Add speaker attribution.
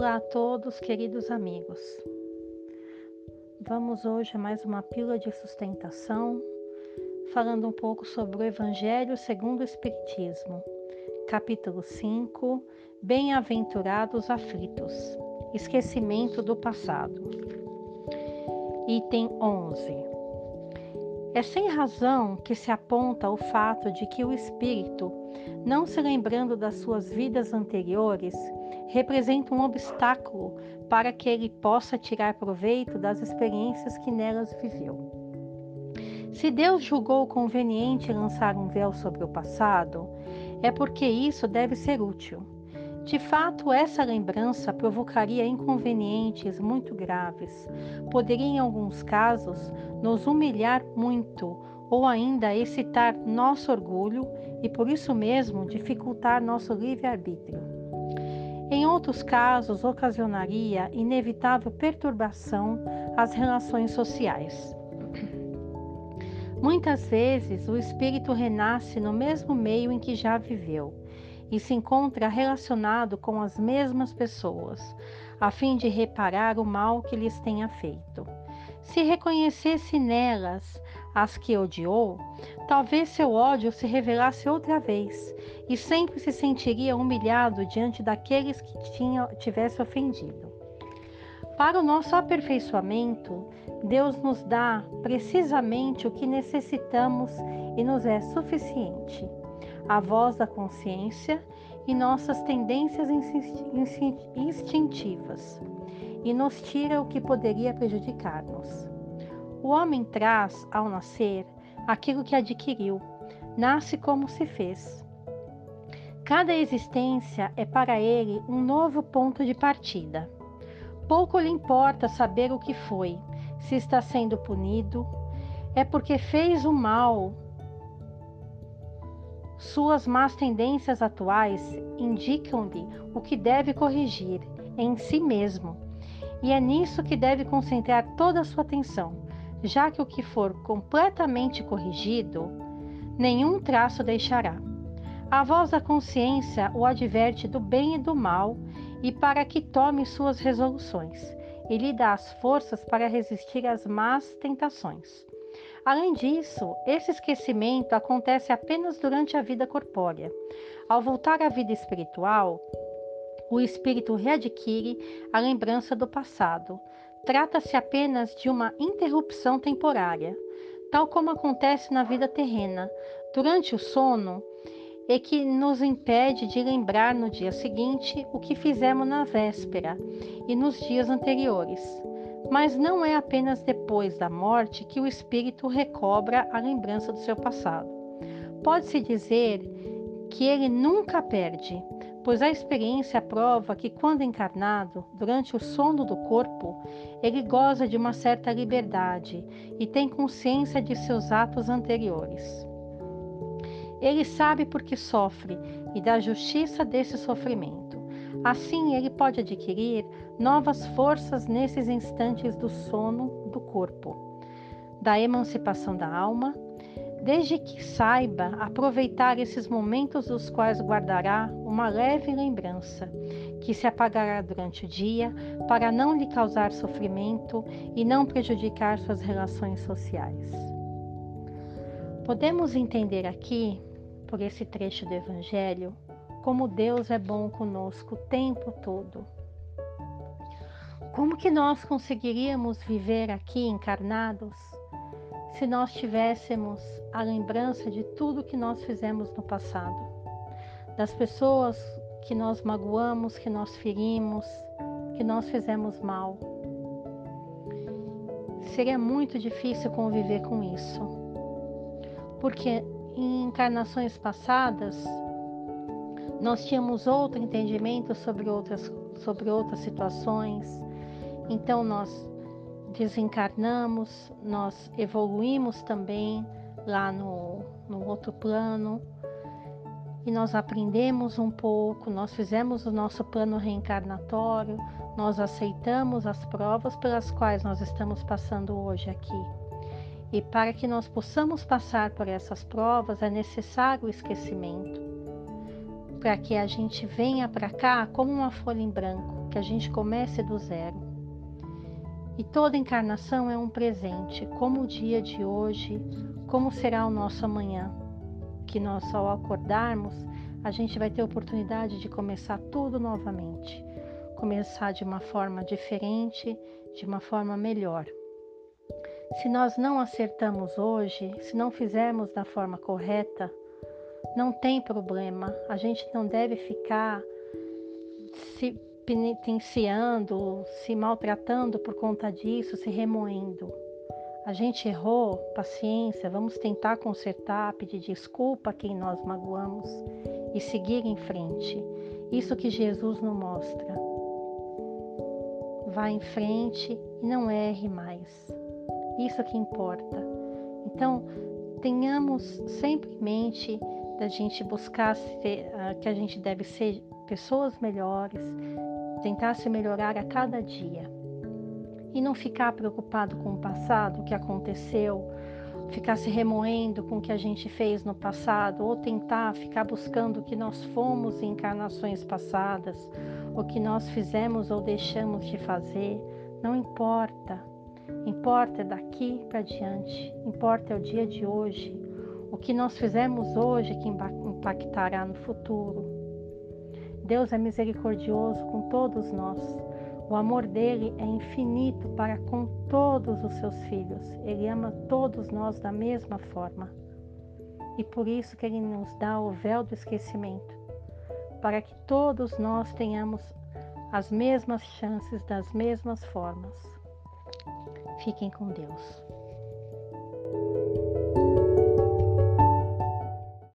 Speaker 1: Olá a todos, queridos amigos. Vamos hoje a mais uma pílula de sustentação, falando um pouco sobre o Evangelho segundo o Espiritismo, capítulo 5: Bem-aventurados aflitos, esquecimento do passado. Item 11. É sem razão que se aponta o fato de que o espírito, não se lembrando das suas vidas anteriores, representa um obstáculo para que ele possa tirar proveito das experiências que nelas viveu. Se Deus julgou conveniente lançar um véu sobre o passado, é porque isso deve ser útil. De fato, essa lembrança provocaria inconvenientes muito graves, poderia, em alguns casos, nos humilhar muito ou ainda excitar nosso orgulho e, por isso mesmo, dificultar nosso livre-arbítrio. Em outros casos, ocasionaria inevitável perturbação às relações sociais. Muitas vezes, o espírito renasce no mesmo meio em que já viveu e se encontra relacionado com as mesmas pessoas, a fim de reparar o mal que lhes tenha feito. Se reconhecesse nelas as que odiou, talvez seu ódio se revelasse outra vez e sempre se sentiria humilhado diante daqueles que tinha, tivesse ofendido. Para o nosso aperfeiçoamento, Deus nos dá precisamente o que necessitamos e nos é suficiente: a voz da consciência e nossas tendências instintivas, e nos tira o que poderia prejudicar-nos. O homem traz, ao nascer, aquilo que adquiriu, nasce como se fez. Cada existência é para ele um novo ponto de partida. Pouco lhe importa saber o que foi, se está sendo punido, é porque fez o mal. Suas más tendências atuais indicam-lhe o que deve corrigir em si mesmo, e é nisso que deve concentrar toda a sua atenção já que o que for completamente corrigido, nenhum traço deixará. A voz da consciência o adverte do bem e do mal e para que tome suas resoluções, e lhe dá as forças para resistir às más tentações. Além disso, esse esquecimento acontece apenas durante a vida corpórea. Ao voltar à vida espiritual, o espírito readquire a lembrança do passado, Trata-se apenas de uma interrupção temporária, tal como acontece na vida terrena, durante o sono, e que nos impede de lembrar no dia seguinte o que fizemos na véspera e nos dias anteriores. Mas não é apenas depois da morte que o espírito recobra a lembrança do seu passado. Pode-se dizer que ele nunca perde, pois a experiência prova que, quando encarnado, durante o sono do corpo, ele goza de uma certa liberdade e tem consciência de seus atos anteriores. Ele sabe por que sofre e da justiça desse sofrimento. Assim, ele pode adquirir novas forças nesses instantes do sono do corpo, da emancipação da alma desde que saiba aproveitar esses momentos dos quais guardará uma leve lembrança, que se apagará durante o dia, para não lhe causar sofrimento e não prejudicar suas relações sociais. Podemos entender aqui, por esse trecho do Evangelho, como Deus é bom conosco o tempo todo. Como que nós conseguiríamos viver aqui encarnados se nós tivéssemos a lembrança de tudo que nós fizemos no passado, das pessoas que nós magoamos, que nós ferimos, que nós fizemos mal. Seria muito difícil conviver com isso, porque em encarnações passadas nós tínhamos outro entendimento sobre outras, sobre outras situações, então nós desencarnamos, nós evoluímos também lá no, no outro plano e nós aprendemos um pouco, nós fizemos o nosso plano reencarnatório, nós aceitamos as provas pelas quais nós estamos passando hoje aqui. E para que nós possamos passar por essas provas é necessário o esquecimento, para que a gente venha para cá como uma folha em branco que a gente comece do zero. E toda encarnação é um presente, como o dia de hoje, como será o nosso amanhã. Que nós, ao acordarmos, a gente vai ter oportunidade de começar tudo novamente. Começar de uma forma diferente, de uma forma melhor. Se nós não acertamos hoje, se não fizermos da forma correta, não tem problema. A gente não deve ficar se penitenciando, se maltratando por conta disso, se remoendo. A gente errou, paciência, vamos tentar consertar, pedir desculpa a quem nós magoamos e seguir em frente. Isso que Jesus nos mostra. Vá em frente e não erre mais. Isso que importa. Então, tenhamos sempre em mente da gente buscar ser, uh, que a gente deve ser pessoas melhores, tentar se melhorar a cada dia. E não ficar preocupado com o passado, o que aconteceu, ficar se remoendo com o que a gente fez no passado, ou tentar ficar buscando o que nós fomos em encarnações passadas, o que nós fizemos ou deixamos de fazer. Não importa. Importa daqui para diante, importa é o dia de hoje. O que nós fizemos hoje que impactará no futuro. Deus é misericordioso com todos nós. O amor dele é infinito para com todos os seus filhos. Ele ama todos nós da mesma forma. E por isso que ele nos dá o véu do esquecimento, para que todos nós tenhamos as mesmas chances das mesmas formas. Fiquem com Deus.